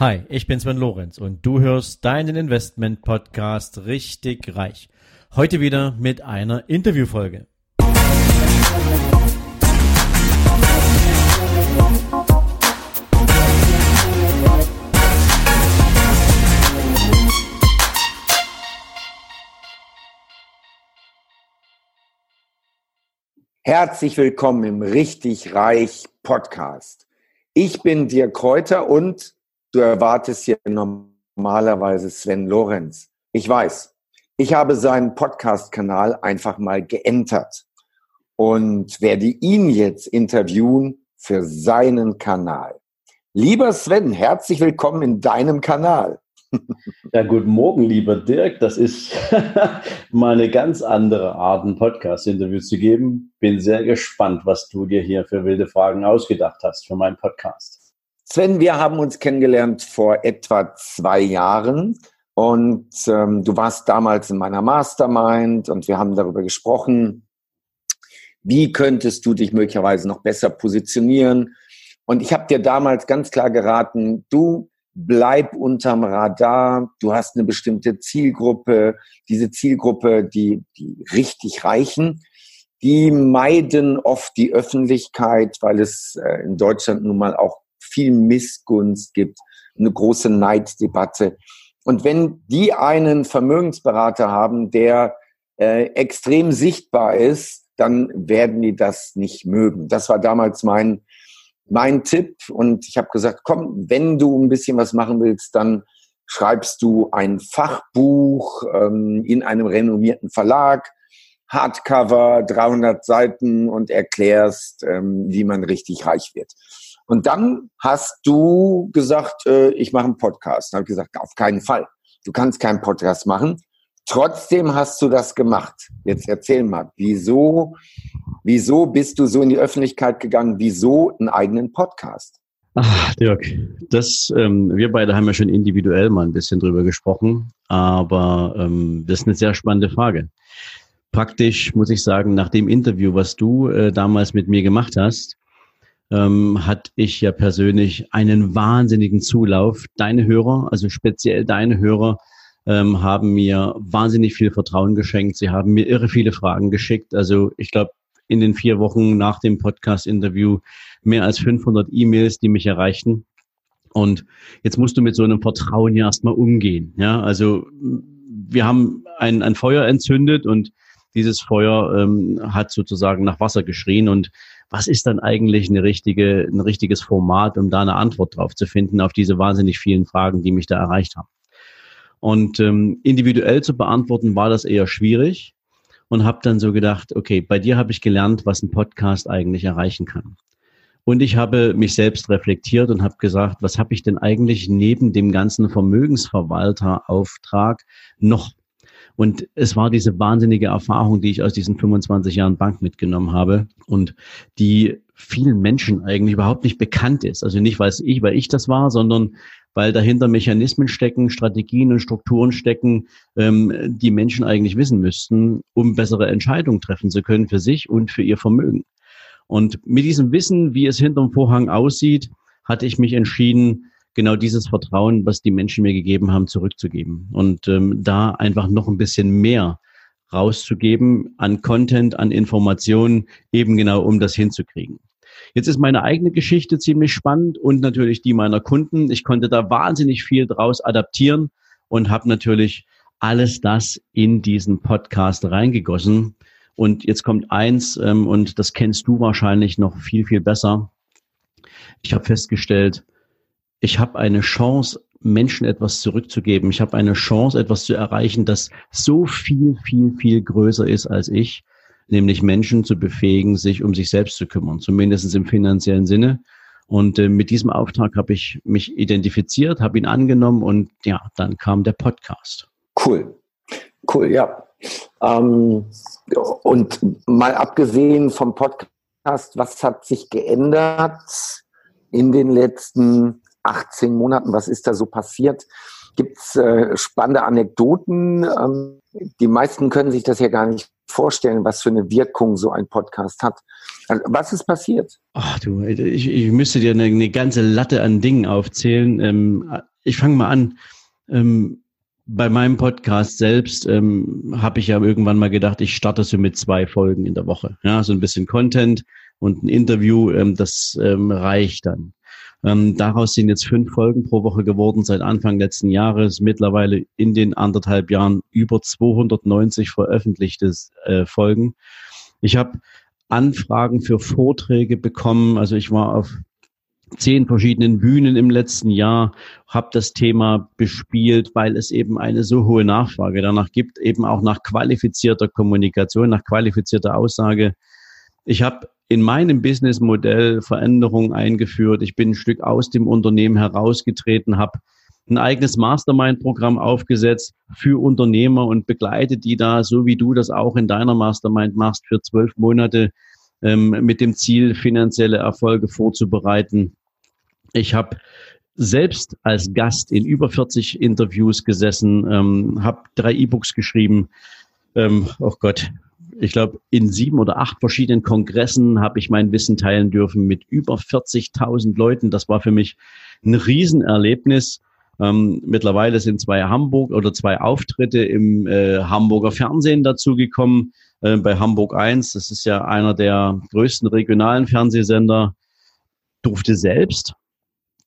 Hi, ich bin Sven Lorenz und du hörst deinen Investment Podcast richtig reich. Heute wieder mit einer Interviewfolge. Herzlich willkommen im Richtig Reich Podcast. Ich bin Dirk Kräuter und Du erwartest hier normalerweise Sven Lorenz. Ich weiß, ich habe seinen Podcast-Kanal einfach mal geentert und werde ihn jetzt interviewen für seinen Kanal. Lieber Sven, herzlich willkommen in deinem Kanal. Ja, guten Morgen, lieber Dirk. Das ist mal eine ganz andere Art, ein Podcast-Interview zu geben. Bin sehr gespannt, was du dir hier für wilde Fragen ausgedacht hast für meinen Podcast. Sven, wir haben uns kennengelernt vor etwa zwei Jahren. Und ähm, du warst damals in meiner Mastermind und wir haben darüber gesprochen, wie könntest du dich möglicherweise noch besser positionieren. Und ich habe dir damals ganz klar geraten, du bleib unterm Radar, du hast eine bestimmte Zielgruppe, diese Zielgruppe, die, die richtig reichen, die meiden oft die Öffentlichkeit, weil es äh, in Deutschland nun mal auch viel Missgunst gibt, eine große Neiddebatte. Und wenn die einen Vermögensberater haben, der äh, extrem sichtbar ist, dann werden die das nicht mögen. Das war damals mein, mein Tipp. Und ich habe gesagt, komm, wenn du ein bisschen was machen willst, dann schreibst du ein Fachbuch ähm, in einem renommierten Verlag, Hardcover, 300 Seiten und erklärst, ähm, wie man richtig reich wird. Und dann hast du gesagt, äh, ich mache einen Podcast. Dann habe ich gesagt, auf keinen Fall. Du kannst keinen Podcast machen. Trotzdem hast du das gemacht. Jetzt erzähl mal, wieso, wieso bist du so in die Öffentlichkeit gegangen? Wieso einen eigenen Podcast? Ach, Dirk, das, ähm, wir beide haben ja schon individuell mal ein bisschen drüber gesprochen, aber ähm, das ist eine sehr spannende Frage. Praktisch muss ich sagen, nach dem Interview, was du äh, damals mit mir gemacht hast, ähm, hatte ich ja persönlich einen wahnsinnigen Zulauf. Deine Hörer, also speziell deine Hörer, ähm, haben mir wahnsinnig viel Vertrauen geschenkt. Sie haben mir irre viele Fragen geschickt. Also ich glaube, in den vier Wochen nach dem Podcast-Interview mehr als 500 E-Mails, die mich erreichten. Und jetzt musst du mit so einem Vertrauen ja erstmal umgehen. Ja, also wir haben ein, ein Feuer entzündet und dieses Feuer ähm, hat sozusagen nach Wasser geschrien und was ist dann eigentlich eine richtige, ein richtiges Format, um da eine Antwort drauf zu finden auf diese wahnsinnig vielen Fragen, die mich da erreicht haben. Und ähm, individuell zu beantworten war das eher schwierig und habe dann so gedacht, okay, bei dir habe ich gelernt, was ein Podcast eigentlich erreichen kann. Und ich habe mich selbst reflektiert und habe gesagt, was habe ich denn eigentlich neben dem ganzen Vermögensverwalterauftrag noch und es war diese wahnsinnige Erfahrung, die ich aus diesen 25 Jahren Bank mitgenommen habe und die vielen Menschen eigentlich überhaupt nicht bekannt ist. Also nicht, weil ich, weil ich das war, sondern weil dahinter Mechanismen stecken, Strategien und Strukturen stecken, ähm, die Menschen eigentlich wissen müssten, um bessere Entscheidungen treffen zu können für sich und für ihr Vermögen. Und mit diesem Wissen, wie es hinterm Vorhang aussieht, hatte ich mich entschieden, genau dieses Vertrauen, was die Menschen mir gegeben haben, zurückzugeben. Und ähm, da einfach noch ein bisschen mehr rauszugeben an Content, an Informationen, eben genau um das hinzukriegen. Jetzt ist meine eigene Geschichte ziemlich spannend und natürlich die meiner Kunden. Ich konnte da wahnsinnig viel draus adaptieren und habe natürlich alles das in diesen Podcast reingegossen. Und jetzt kommt eins, ähm, und das kennst du wahrscheinlich noch viel, viel besser. Ich habe festgestellt, ich habe eine Chance, Menschen etwas zurückzugeben. Ich habe eine Chance, etwas zu erreichen, das so viel, viel, viel größer ist als ich, nämlich Menschen zu befähigen, sich um sich selbst zu kümmern, zumindest im finanziellen Sinne. Und äh, mit diesem Auftrag habe ich mich identifiziert, habe ihn angenommen und ja, dann kam der Podcast. Cool, cool, ja. Ähm, und mal abgesehen vom Podcast, was hat sich geändert in den letzten 18 Monaten? Was ist da so passiert? Gibt es äh, spannende Anekdoten? Ähm, die meisten können sich das ja gar nicht vorstellen, was für eine Wirkung so ein Podcast hat. Also, was ist passiert? Ach du, ich, ich müsste dir eine, eine ganze Latte an Dingen aufzählen. Ähm, ich fange mal an. Ähm, bei meinem Podcast selbst ähm, habe ich ja irgendwann mal gedacht, ich starte so mit zwei Folgen in der Woche. Ja, so ein bisschen Content und ein Interview, ähm, das ähm, reicht dann. Ähm, daraus sind jetzt fünf Folgen pro Woche geworden seit Anfang letzten Jahres. Mittlerweile in den anderthalb Jahren über 290 veröffentlichte äh, Folgen. Ich habe Anfragen für Vorträge bekommen. Also ich war auf zehn verschiedenen Bühnen im letzten Jahr, habe das Thema bespielt, weil es eben eine so hohe Nachfrage danach gibt, eben auch nach qualifizierter Kommunikation, nach qualifizierter Aussage. Ich habe in meinem Businessmodell Veränderungen eingeführt. Ich bin ein Stück aus dem Unternehmen herausgetreten, habe ein eigenes Mastermind-Programm aufgesetzt für Unternehmer und begleite die da, so wie du das auch in deiner Mastermind machst, für zwölf Monate ähm, mit dem Ziel, finanzielle Erfolge vorzubereiten. Ich habe selbst als Gast in über 40 Interviews gesessen, ähm, habe drei E-Books geschrieben. Ähm, oh Gott, ich glaube, in sieben oder acht verschiedenen Kongressen habe ich mein Wissen teilen dürfen mit über 40.000 Leuten. Das war für mich ein Riesenerlebnis. Ähm, mittlerweile sind zwei Hamburg oder zwei Auftritte im äh, Hamburger Fernsehen dazugekommen. Äh, bei Hamburg 1, das ist ja einer der größten regionalen Fernsehsender, durfte selbst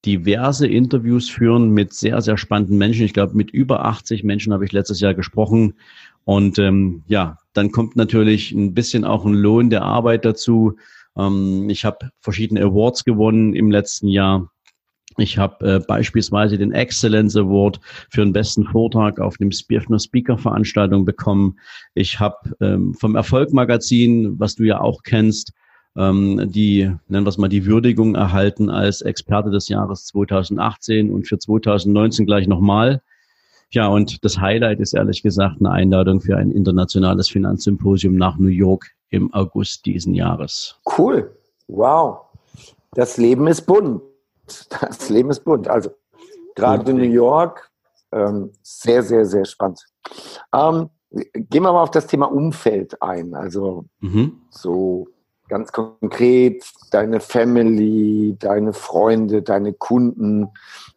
diverse Interviews führen mit sehr, sehr spannenden Menschen. Ich glaube, mit über 80 Menschen habe ich letztes Jahr gesprochen. Und ähm, ja, dann kommt natürlich ein bisschen auch ein Lohn der Arbeit dazu. Ähm, ich habe verschiedene Awards gewonnen im letzten Jahr. Ich habe äh, beispielsweise den Excellence Award für den besten Vortrag auf dem Spiefner Speaker Veranstaltung bekommen. Ich habe ähm, vom Erfolg Magazin, was du ja auch kennst, ähm, die, nennen wir es mal, die Würdigung erhalten als Experte des Jahres 2018 und für 2019 gleich nochmal. Ja, und das Highlight ist ehrlich gesagt eine Einladung für ein internationales Finanzsymposium nach New York im August diesen Jahres. Cool. Wow. Das Leben ist bunt. Das Leben ist bunt. Also gerade in New York, ähm, sehr, sehr, sehr spannend. Ähm, gehen wir mal auf das Thema Umfeld ein. Also mhm. so ganz konkret deine Family, deine Freunde, deine Kunden,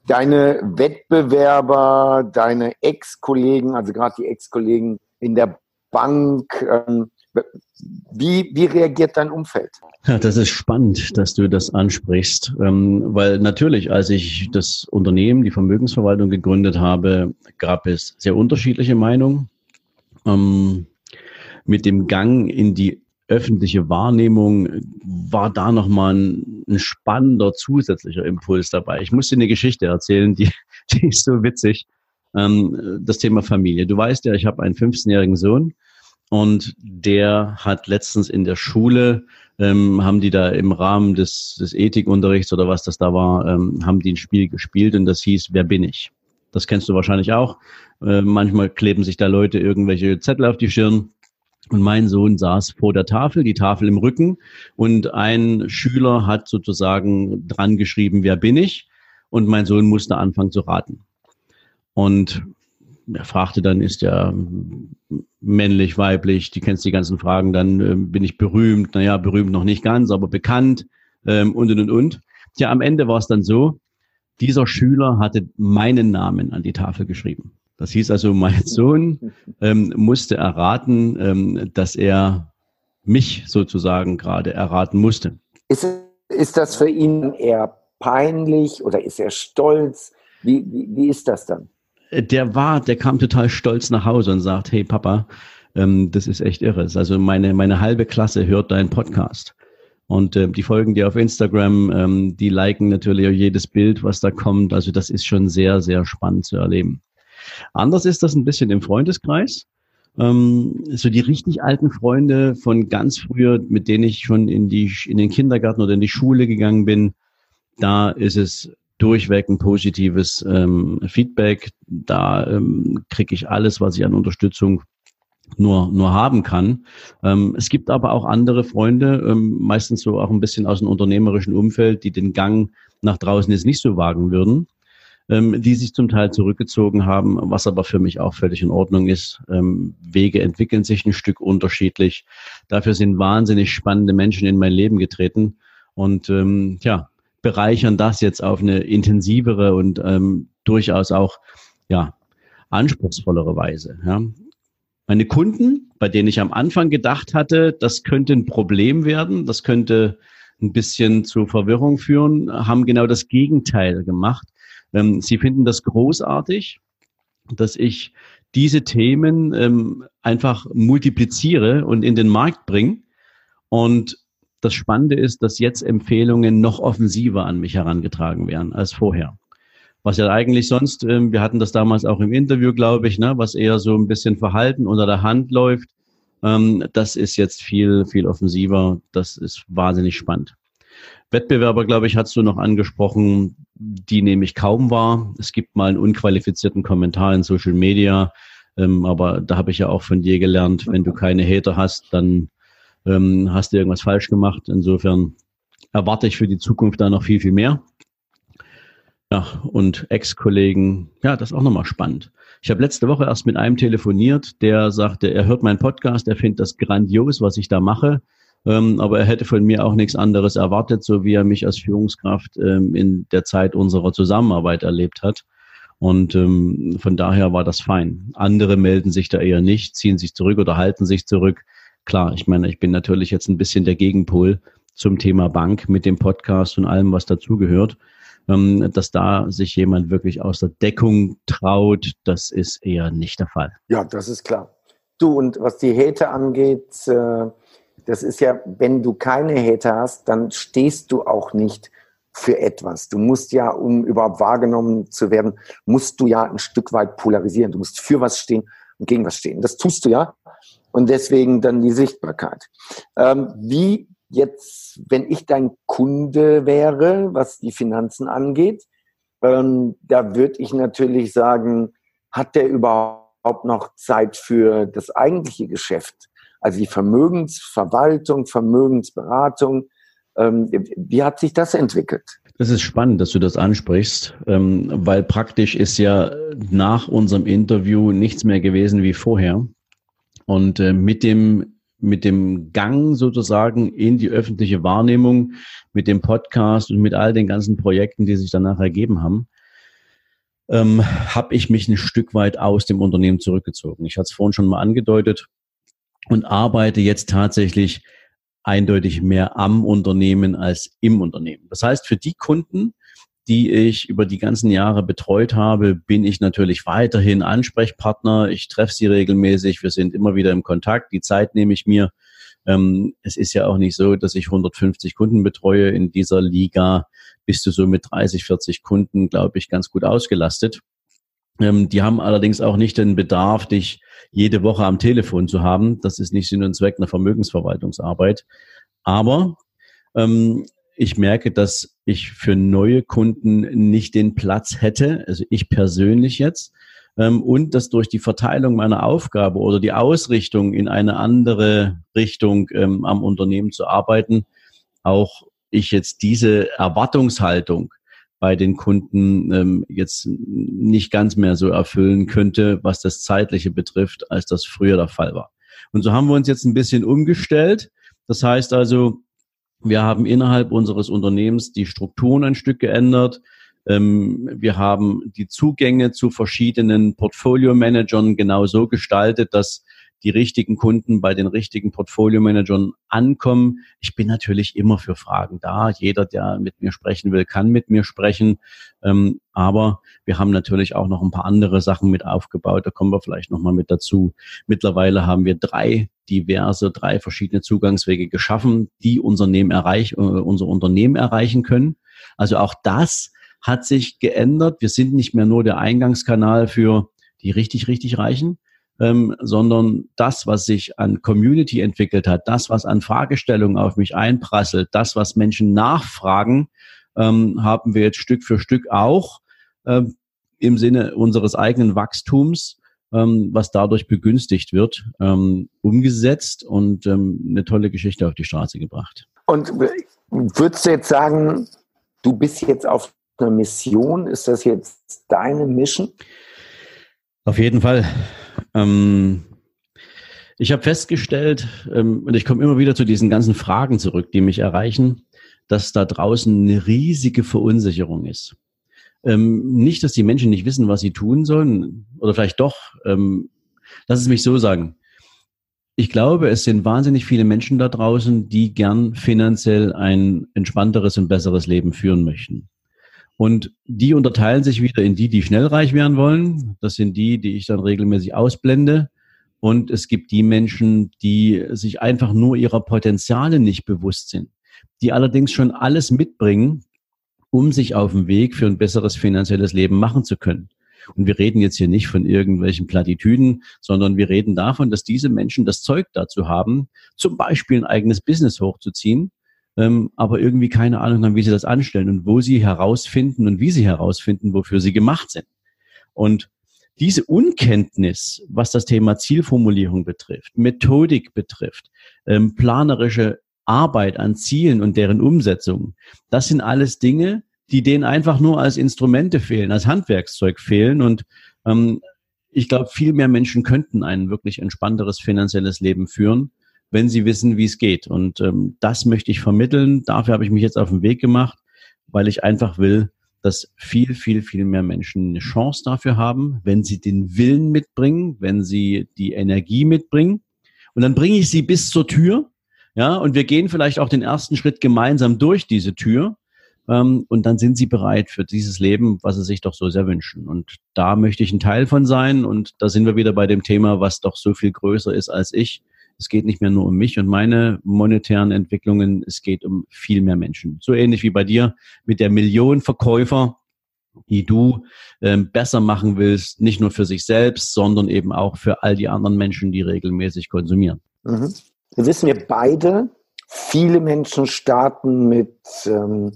deine Wettbewerber, deine Ex-Kollegen, also gerade die Ex-Kollegen in der Bank. Ähm, wie, wie reagiert dein Umfeld? Ja, das ist spannend, dass du das ansprichst, ähm, weil natürlich, als ich das Unternehmen, die Vermögensverwaltung gegründet habe, gab es sehr unterschiedliche Meinungen. Ähm, mit dem Gang in die öffentliche Wahrnehmung war da nochmal ein, ein spannender zusätzlicher Impuls dabei. Ich muss dir eine Geschichte erzählen, die, die ist so witzig. Ähm, das Thema Familie. Du weißt ja, ich habe einen 15-jährigen Sohn und der hat letztens in der Schule, ähm, haben die da im Rahmen des, des Ethikunterrichts oder was das da war, ähm, haben die ein Spiel gespielt und das hieß, wer bin ich? Das kennst du wahrscheinlich auch. Äh, manchmal kleben sich da Leute irgendwelche Zettel auf die Stirn und mein Sohn saß vor der Tafel, die Tafel im Rücken, und ein Schüler hat sozusagen dran geschrieben, wer bin ich? Und mein Sohn musste anfangen zu raten. Und er fragte dann, ist er männlich, weiblich? Die kennst die ganzen Fragen. Dann äh, bin ich berühmt. Naja, berühmt noch nicht ganz, aber bekannt ähm, und und und und. Tja, am Ende war es dann so, dieser Schüler hatte meinen Namen an die Tafel geschrieben. Das hieß also, mein Sohn ähm, musste erraten, ähm, dass er mich sozusagen gerade erraten musste. Ist, ist das für ihn eher peinlich oder ist er stolz? Wie, wie, wie ist das dann? Der war, der kam total stolz nach Hause und sagt, hey Papa, ähm, das ist echt irre. Also meine, meine halbe Klasse hört deinen Podcast. Und äh, die folgen dir auf Instagram, ähm, die liken natürlich auch jedes Bild, was da kommt. Also das ist schon sehr, sehr spannend zu erleben. Anders ist das ein bisschen im Freundeskreis. Ähm, so die richtig alten Freunde von ganz früher, mit denen ich schon in die in den Kindergarten oder in die Schule gegangen bin, da ist es durchweg ein positives ähm, Feedback. Da ähm, kriege ich alles, was ich an Unterstützung nur, nur haben kann. Ähm, es gibt aber auch andere Freunde, ähm, meistens so auch ein bisschen aus dem unternehmerischen Umfeld, die den Gang nach draußen jetzt nicht so wagen würden. Ähm, die sich zum Teil zurückgezogen haben, was aber für mich auch völlig in Ordnung ist. Ähm, Wege entwickeln sich ein Stück unterschiedlich. Dafür sind wahnsinnig spannende Menschen in mein Leben getreten und ähm, ja, bereichern das jetzt auf eine intensivere und ähm, durchaus auch ja, anspruchsvollere Weise. Ja. Meine Kunden, bei denen ich am Anfang gedacht hatte, das könnte ein Problem werden, das könnte ein bisschen zu Verwirrung führen, haben genau das Gegenteil gemacht. Ähm, sie finden das großartig, dass ich diese Themen ähm, einfach multipliziere und in den Markt bringe. Und das Spannende ist, dass jetzt Empfehlungen noch offensiver an mich herangetragen werden als vorher. Was ja eigentlich sonst, ähm, wir hatten das damals auch im Interview, glaube ich, ne, was eher so ein bisschen verhalten unter der Hand läuft. Ähm, das ist jetzt viel, viel offensiver. Das ist wahnsinnig spannend. Wettbewerber, glaube ich, hast du noch angesprochen, die nehme ich kaum wahr. Es gibt mal einen unqualifizierten Kommentar in Social Media, ähm, aber da habe ich ja auch von dir gelernt, wenn du keine Hater hast, dann ähm, hast du irgendwas falsch gemacht. Insofern erwarte ich für die Zukunft da noch viel, viel mehr. Ja, und Ex-Kollegen, ja, das ist auch nochmal spannend. Ich habe letzte Woche erst mit einem telefoniert, der sagte, er hört meinen Podcast, er findet das grandios, was ich da mache. Ähm, aber er hätte von mir auch nichts anderes erwartet, so wie er mich als Führungskraft ähm, in der Zeit unserer Zusammenarbeit erlebt hat. Und ähm, von daher war das fein. Andere melden sich da eher nicht, ziehen sich zurück oder halten sich zurück. Klar, ich meine, ich bin natürlich jetzt ein bisschen der Gegenpol zum Thema Bank mit dem Podcast und allem, was dazugehört. Ähm, dass da sich jemand wirklich aus der Deckung traut, das ist eher nicht der Fall. Ja, das ist klar. Du, und was die Hater angeht, äh, das ist ja, wenn du keine Hater hast, dann stehst du auch nicht für etwas. Du musst ja, um überhaupt wahrgenommen zu werden, musst du ja ein Stück weit polarisieren. Du musst für was stehen und gegen was stehen. Das tust du ja. Und deswegen dann die Sichtbarkeit. Ähm, wie jetzt, wenn ich dein Kunde wäre, was die Finanzen angeht, ähm, da würde ich natürlich sagen, hat der überhaupt noch Zeit für das eigentliche Geschäft? Also die Vermögensverwaltung, Vermögensberatung. Ähm, wie hat sich das entwickelt? Das ist spannend, dass du das ansprichst, ähm, weil praktisch ist ja nach unserem Interview nichts mehr gewesen wie vorher. Und äh, mit dem mit dem Gang sozusagen in die öffentliche Wahrnehmung, mit dem Podcast und mit all den ganzen Projekten, die sich danach ergeben haben, ähm, habe ich mich ein Stück weit aus dem Unternehmen zurückgezogen. Ich hatte es vorhin schon mal angedeutet und arbeite jetzt tatsächlich eindeutig mehr am Unternehmen als im Unternehmen. Das heißt, für die Kunden, die ich über die ganzen Jahre betreut habe, bin ich natürlich weiterhin Ansprechpartner. Ich treffe sie regelmäßig. Wir sind immer wieder im Kontakt. Die Zeit nehme ich mir. Ähm, es ist ja auch nicht so, dass ich 150 Kunden betreue. In dieser Liga bist du so mit 30, 40 Kunden, glaube ich, ganz gut ausgelastet. Ähm, die haben allerdings auch nicht den Bedarf, dich jede Woche am Telefon zu haben. Das ist nicht Sinn und Zweck einer Vermögensverwaltungsarbeit. Aber ähm, ich merke, dass ich für neue Kunden nicht den Platz hätte, also ich persönlich jetzt, ähm, und dass durch die Verteilung meiner Aufgabe oder die Ausrichtung in eine andere Richtung ähm, am Unternehmen zu arbeiten, auch ich jetzt diese Erwartungshaltung bei den Kunden ähm, jetzt nicht ganz mehr so erfüllen könnte, was das Zeitliche betrifft, als das früher der Fall war. Und so haben wir uns jetzt ein bisschen umgestellt. Das heißt also, wir haben innerhalb unseres Unternehmens die Strukturen ein Stück geändert. Ähm, wir haben die Zugänge zu verschiedenen Portfolio-Managern genau so gestaltet, dass die richtigen Kunden bei den richtigen Portfolio-Managern ankommen. Ich bin natürlich immer für Fragen da. Jeder, der mit mir sprechen will, kann mit mir sprechen. Ähm, aber wir haben natürlich auch noch ein paar andere Sachen mit aufgebaut. Da kommen wir vielleicht nochmal mit dazu. Mittlerweile haben wir drei diverse, drei verschiedene Zugangswege geschaffen, die Unternehmen erreich, äh, unser Unternehmen erreichen können. Also auch das hat sich geändert. Wir sind nicht mehr nur der Eingangskanal für die richtig, richtig Reichen, ähm, sondern das, was sich an Community entwickelt hat, das, was an Fragestellungen auf mich einprasselt, das, was Menschen nachfragen, ähm, haben wir jetzt Stück für Stück auch ähm, im Sinne unseres eigenen Wachstums, ähm, was dadurch begünstigt wird, ähm, umgesetzt und ähm, eine tolle Geschichte auf die Straße gebracht. Und würdest du jetzt sagen, du bist jetzt auf eine Mission? Ist das jetzt deine Mission? Auf jeden Fall. Ähm, ich habe festgestellt, ähm, und ich komme immer wieder zu diesen ganzen Fragen zurück, die mich erreichen, dass da draußen eine riesige Verunsicherung ist. Ähm, nicht, dass die Menschen nicht wissen, was sie tun sollen, oder vielleicht doch. Ähm, lass es mich so sagen. Ich glaube, es sind wahnsinnig viele Menschen da draußen, die gern finanziell ein entspannteres und besseres Leben führen möchten. Und die unterteilen sich wieder in die, die schnell reich werden wollen. Das sind die, die ich dann regelmäßig ausblende. Und es gibt die Menschen, die sich einfach nur ihrer Potenziale nicht bewusst sind, die allerdings schon alles mitbringen, um sich auf dem Weg für ein besseres finanzielles Leben machen zu können. Und wir reden jetzt hier nicht von irgendwelchen Plattitüden, sondern wir reden davon, dass diese Menschen das Zeug dazu haben, zum Beispiel ein eigenes Business hochzuziehen, ähm, aber irgendwie keine Ahnung haben, wie sie das anstellen und wo sie herausfinden und wie sie herausfinden, wofür sie gemacht sind. Und diese Unkenntnis, was das Thema Zielformulierung betrifft, Methodik betrifft, ähm, planerische Arbeit an Zielen und deren Umsetzung, das sind alles Dinge, die denen einfach nur als Instrumente fehlen, als Handwerkszeug fehlen. Und ähm, ich glaube, viel mehr Menschen könnten ein wirklich entspannteres finanzielles Leben führen, wenn sie wissen, wie es geht. Und ähm, das möchte ich vermitteln. Dafür habe ich mich jetzt auf den Weg gemacht, weil ich einfach will, dass viel, viel, viel mehr Menschen eine Chance dafür haben, wenn sie den Willen mitbringen, wenn sie die Energie mitbringen. Und dann bringe ich sie bis zur Tür. Ja, und wir gehen vielleicht auch den ersten Schritt gemeinsam durch diese Tür. Ähm, und dann sind sie bereit für dieses Leben, was sie sich doch so sehr wünschen. Und da möchte ich ein Teil von sein. Und da sind wir wieder bei dem Thema, was doch so viel größer ist als ich. Es geht nicht mehr nur um mich und meine monetären Entwicklungen, es geht um viel mehr Menschen. So ähnlich wie bei dir mit der Million Verkäufer, die du ähm, besser machen willst, nicht nur für sich selbst, sondern eben auch für all die anderen Menschen, die regelmäßig konsumieren. Mhm. Wir wissen wir beide, viele Menschen starten mit ähm,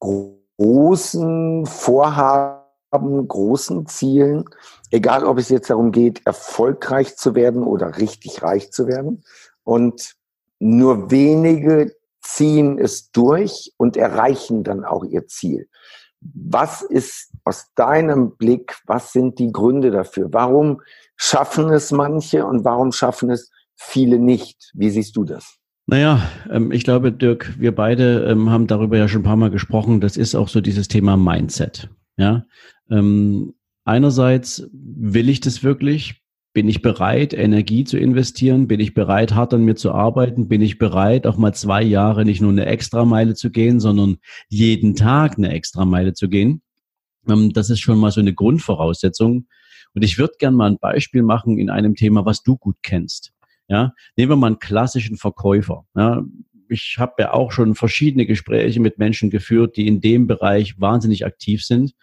großen Vorhaben, großen Zielen, egal ob es jetzt darum geht, erfolgreich zu werden oder richtig reich zu werden. Und nur wenige ziehen es durch und erreichen dann auch ihr Ziel. Was ist aus deinem Blick, was sind die Gründe dafür? Warum schaffen es manche und warum schaffen es viele nicht? Wie siehst du das? Naja, ähm, ich glaube, Dirk, wir beide ähm, haben darüber ja schon ein paar Mal gesprochen. Das ist auch so dieses Thema Mindset. Ja, ähm, einerseits will ich das wirklich. Bin ich bereit, Energie zu investieren? Bin ich bereit, hart an mir zu arbeiten? Bin ich bereit, auch mal zwei Jahre nicht nur eine Extrameile zu gehen, sondern jeden Tag eine Extrameile zu gehen? Ähm, das ist schon mal so eine Grundvoraussetzung. Und ich würde gern mal ein Beispiel machen in einem Thema, was du gut kennst. Ja, nehmen wir mal einen klassischen Verkäufer. Ja, ich habe ja auch schon verschiedene Gespräche mit Menschen geführt, die in dem Bereich wahnsinnig aktiv sind.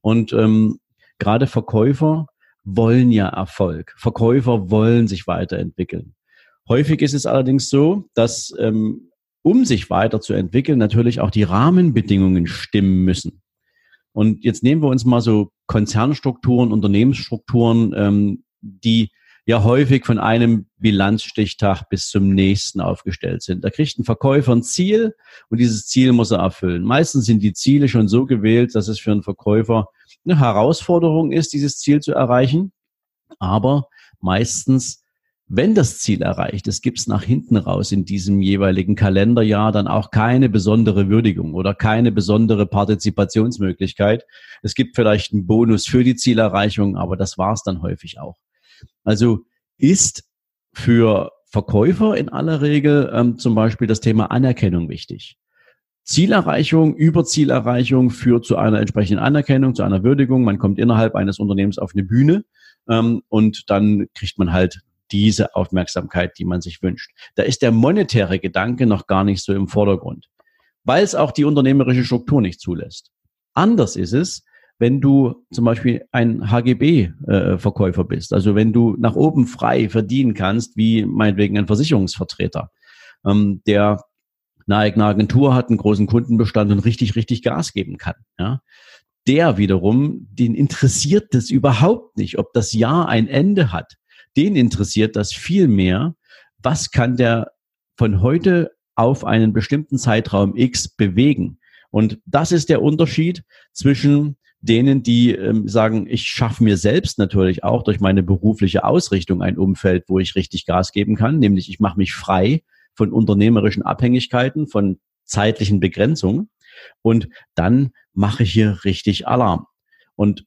Und ähm, gerade Verkäufer wollen ja Erfolg. Verkäufer wollen sich weiterentwickeln. Häufig ist es allerdings so, dass ähm, um sich weiterzuentwickeln, natürlich auch die Rahmenbedingungen stimmen müssen. Und jetzt nehmen wir uns mal so Konzernstrukturen, Unternehmensstrukturen, ähm, die ja häufig von einem Bilanzstichtag bis zum nächsten aufgestellt sind. Da kriegt ein Verkäufer ein Ziel und dieses Ziel muss er erfüllen. Meistens sind die Ziele schon so gewählt, dass es für einen Verkäufer eine Herausforderung ist, dieses Ziel zu erreichen. Aber meistens wenn das Ziel erreicht ist, gibt es nach hinten raus in diesem jeweiligen Kalenderjahr dann auch keine besondere Würdigung oder keine besondere Partizipationsmöglichkeit. Es gibt vielleicht einen Bonus für die Zielerreichung, aber das war es dann häufig auch. Also ist für Verkäufer in aller Regel ähm, zum Beispiel das Thema Anerkennung wichtig. Zielerreichung, Überzielerreichung führt zu einer entsprechenden Anerkennung, zu einer Würdigung. Man kommt innerhalb eines Unternehmens auf eine Bühne ähm, und dann kriegt man halt diese Aufmerksamkeit, die man sich wünscht. Da ist der monetäre Gedanke noch gar nicht so im Vordergrund, weil es auch die unternehmerische Struktur nicht zulässt. Anders ist es, wenn du zum Beispiel ein HGB-Verkäufer äh, bist, also wenn du nach oben frei verdienen kannst, wie meinetwegen ein Versicherungsvertreter, ähm, der eine Agentur hat, einen großen Kundenbestand und richtig, richtig Gas geben kann. Ja? Der wiederum, den interessiert das überhaupt nicht, ob das Jahr ein Ende hat. Den interessiert das viel mehr, was kann der von heute auf einen bestimmten Zeitraum X bewegen. Und das ist der Unterschied zwischen denen, die ähm, sagen, ich schaffe mir selbst natürlich auch durch meine berufliche Ausrichtung ein Umfeld, wo ich richtig Gas geben kann, nämlich ich mache mich frei von unternehmerischen Abhängigkeiten, von zeitlichen Begrenzungen und dann mache ich hier richtig Alarm. Und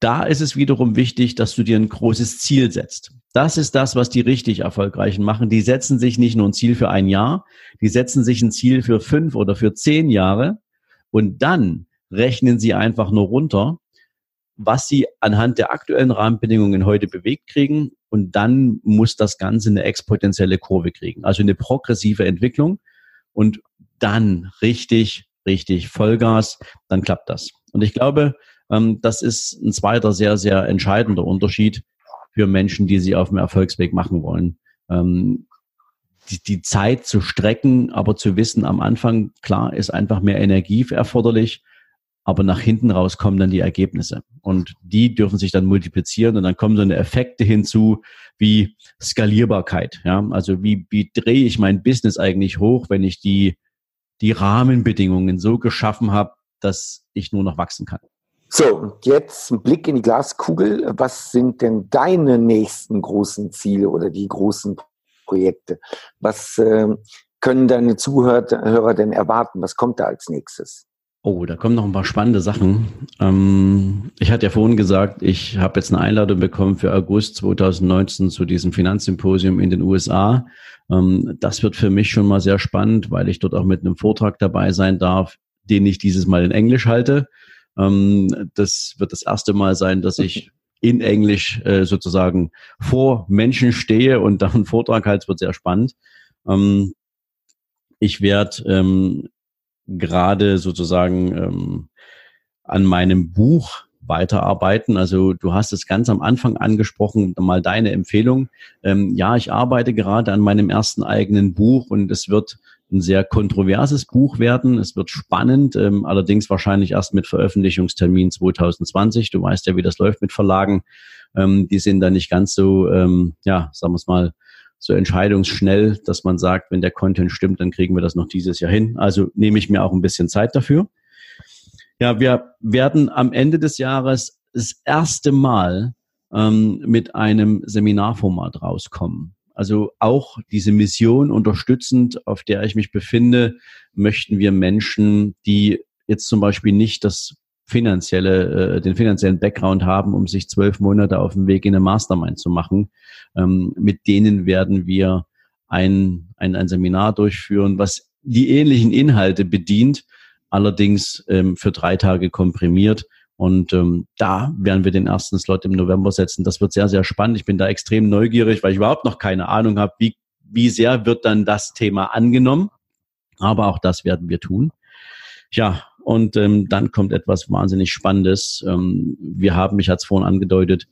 da ist es wiederum wichtig, dass du dir ein großes Ziel setzt. Das ist das, was die richtig Erfolgreichen machen. Die setzen sich nicht nur ein Ziel für ein Jahr, die setzen sich ein Ziel für fünf oder für zehn Jahre und dann rechnen sie einfach nur runter, was sie anhand der aktuellen Rahmenbedingungen heute bewegt kriegen und dann muss das Ganze eine exponentielle Kurve kriegen, also eine progressive Entwicklung und dann richtig, richtig Vollgas, dann klappt das. Und ich glaube, ähm, das ist ein zweiter sehr, sehr entscheidender Unterschied für Menschen, die sich auf dem Erfolgsweg machen wollen. Ähm, die, die Zeit zu strecken, aber zu wissen, am Anfang, klar, ist einfach mehr Energie erforderlich, aber nach hinten raus kommen dann die Ergebnisse. Und die dürfen sich dann multiplizieren und dann kommen so eine Effekte hinzu wie Skalierbarkeit. Ja, also wie, wie drehe ich mein Business eigentlich hoch, wenn ich die, die Rahmenbedingungen so geschaffen habe, dass ich nur noch wachsen kann. So, jetzt ein Blick in die Glaskugel. Was sind denn deine nächsten großen Ziele oder die großen Projekte? Was äh, können deine Zuhörer denn erwarten? Was kommt da als nächstes? Oh, da kommen noch ein paar spannende Sachen. Ähm, ich hatte ja vorhin gesagt, ich habe jetzt eine Einladung bekommen für August 2019 zu diesem Finanzsymposium in den USA. Ähm, das wird für mich schon mal sehr spannend, weil ich dort auch mit einem Vortrag dabei sein darf, den ich dieses Mal in Englisch halte. Ähm, das wird das erste Mal sein, dass ich in Englisch äh, sozusagen vor Menschen stehe und dann einen Vortrag halte. Es wird sehr spannend. Ähm, ich werde ähm, gerade sozusagen ähm, an meinem Buch weiterarbeiten. Also du hast es ganz am Anfang angesprochen, mal deine Empfehlung. Ähm, ja, ich arbeite gerade an meinem ersten eigenen Buch und es wird ein sehr kontroverses Buch werden. Es wird spannend, ähm, allerdings wahrscheinlich erst mit Veröffentlichungstermin 2020. Du weißt ja, wie das läuft mit Verlagen. Ähm, die sind da nicht ganz so, ähm, ja, sagen wir es mal, so entscheidungsschnell, dass man sagt, wenn der Content stimmt, dann kriegen wir das noch dieses Jahr hin. Also nehme ich mir auch ein bisschen Zeit dafür. Ja, wir werden am Ende des Jahres das erste Mal ähm, mit einem Seminarformat rauskommen. Also auch diese Mission unterstützend, auf der ich mich befinde, möchten wir Menschen, die jetzt zum Beispiel nicht das finanzielle, äh, den finanziellen Background haben, um sich zwölf Monate auf dem Weg in eine Mastermind zu machen. Ähm, mit denen werden wir ein, ein, ein Seminar durchführen, was die ähnlichen Inhalte bedient, allerdings ähm, für drei Tage komprimiert und ähm, da werden wir den ersten Slot im November setzen. Das wird sehr, sehr spannend. Ich bin da extrem neugierig, weil ich überhaupt noch keine Ahnung habe, wie, wie sehr wird dann das Thema angenommen. Aber auch das werden wir tun. Ja, und ähm, dann kommt etwas wahnsinnig Spannendes. Ähm, wir haben, ich hatte es vorhin angedeutet,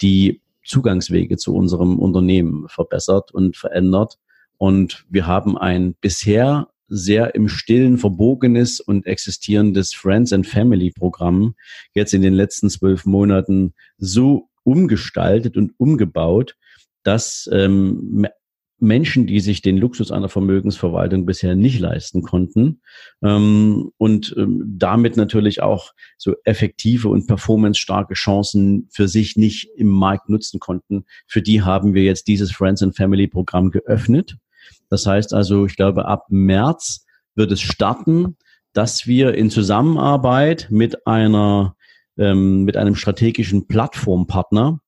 die Zugangswege zu unserem Unternehmen verbessert und verändert. Und wir haben ein bisher sehr im Stillen verbogenes und existierendes Friends and Family Programm jetzt in den letzten zwölf Monaten so umgestaltet und umgebaut, dass ähm, Menschen, die sich den Luxus einer Vermögensverwaltung bisher nicht leisten konnten ähm, und ähm, damit natürlich auch so effektive und performancestarke Chancen für sich nicht im Markt nutzen konnten, für die haben wir jetzt dieses Friends and Family Programm geöffnet. Das heißt also, ich glaube, ab März wird es starten, dass wir in Zusammenarbeit mit einer ähm, mit einem strategischen Plattformpartner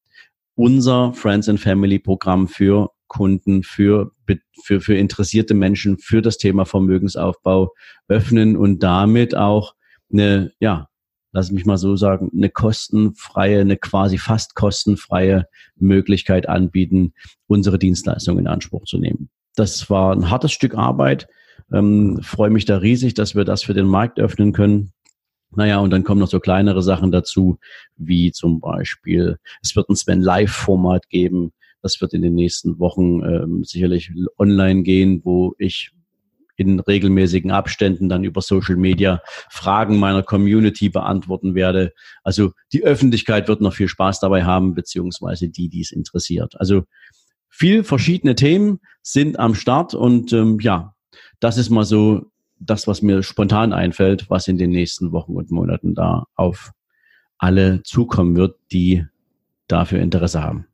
unser Friends and Family Programm für Kunden, für, für, für interessierte Menschen, für das Thema Vermögensaufbau öffnen und damit auch eine, ja, lass mich mal so sagen, eine kostenfreie, eine quasi fast kostenfreie Möglichkeit anbieten, unsere Dienstleistungen in Anspruch zu nehmen. Das war ein hartes Stück Arbeit. Ähm, freue mich da riesig, dass wir das für den Markt öffnen können. Naja, und dann kommen noch so kleinere Sachen dazu, wie zum Beispiel, es wird ein Sven Live-Format geben. Das wird in den nächsten Wochen ähm, sicherlich online gehen, wo ich in regelmäßigen Abständen dann über Social Media Fragen meiner Community beantworten werde. Also die Öffentlichkeit wird noch viel Spaß dabei haben, beziehungsweise die, die es interessiert. Also viel verschiedene Themen sind am Start und ähm, ja, das ist mal so das, was mir spontan einfällt, was in den nächsten Wochen und Monaten da auf alle zukommen wird, die dafür Interesse haben.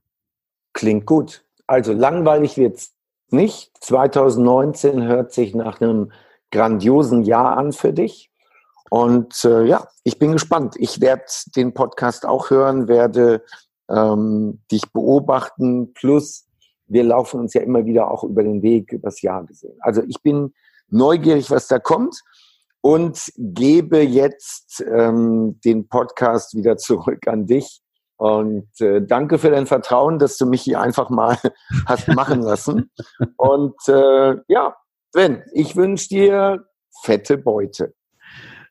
Klingt gut. Also langweilig wird's nicht. 2019 hört sich nach einem grandiosen Jahr an für dich. Und äh, ja, ich bin gespannt. Ich werde den Podcast auch hören, werde ähm, dich beobachten. Plus, wir laufen uns ja immer wieder auch über den Weg übers Jahr gesehen. Also ich bin neugierig, was da kommt und gebe jetzt ähm, den Podcast wieder zurück an dich. Und äh, danke für dein Vertrauen, dass du mich hier einfach mal hast machen lassen. Und äh, ja, Sven, ich wünsche dir fette Beute.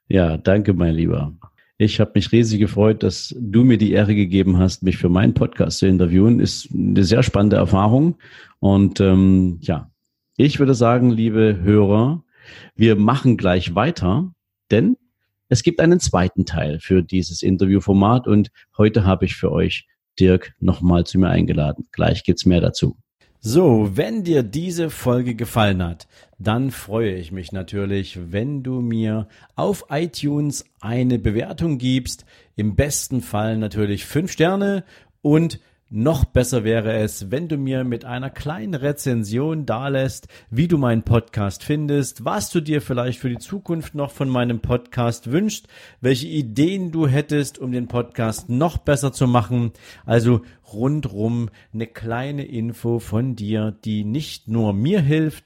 Ja, danke, mein Lieber. Ich habe mich riesig gefreut, dass du mir die Ehre gegeben hast, mich für meinen Podcast zu interviewen. Ist eine sehr spannende Erfahrung. Und ähm, ja, ich würde sagen, liebe Hörer, wir machen gleich weiter, denn es gibt einen zweiten Teil für dieses Interviewformat und heute habe ich für euch Dirk nochmal zu mir eingeladen. Gleich gibt's mehr dazu. So, wenn dir diese Folge gefallen hat, dann freue ich mich natürlich, wenn du mir auf iTunes eine Bewertung gibst. Im besten Fall natürlich fünf Sterne und noch besser wäre es, wenn du mir mit einer kleinen Rezension dalässt, wie du meinen Podcast findest, was du dir vielleicht für die Zukunft noch von meinem Podcast wünschst, welche Ideen du hättest, um den Podcast noch besser zu machen. Also rundrum eine kleine Info von dir, die nicht nur mir hilft,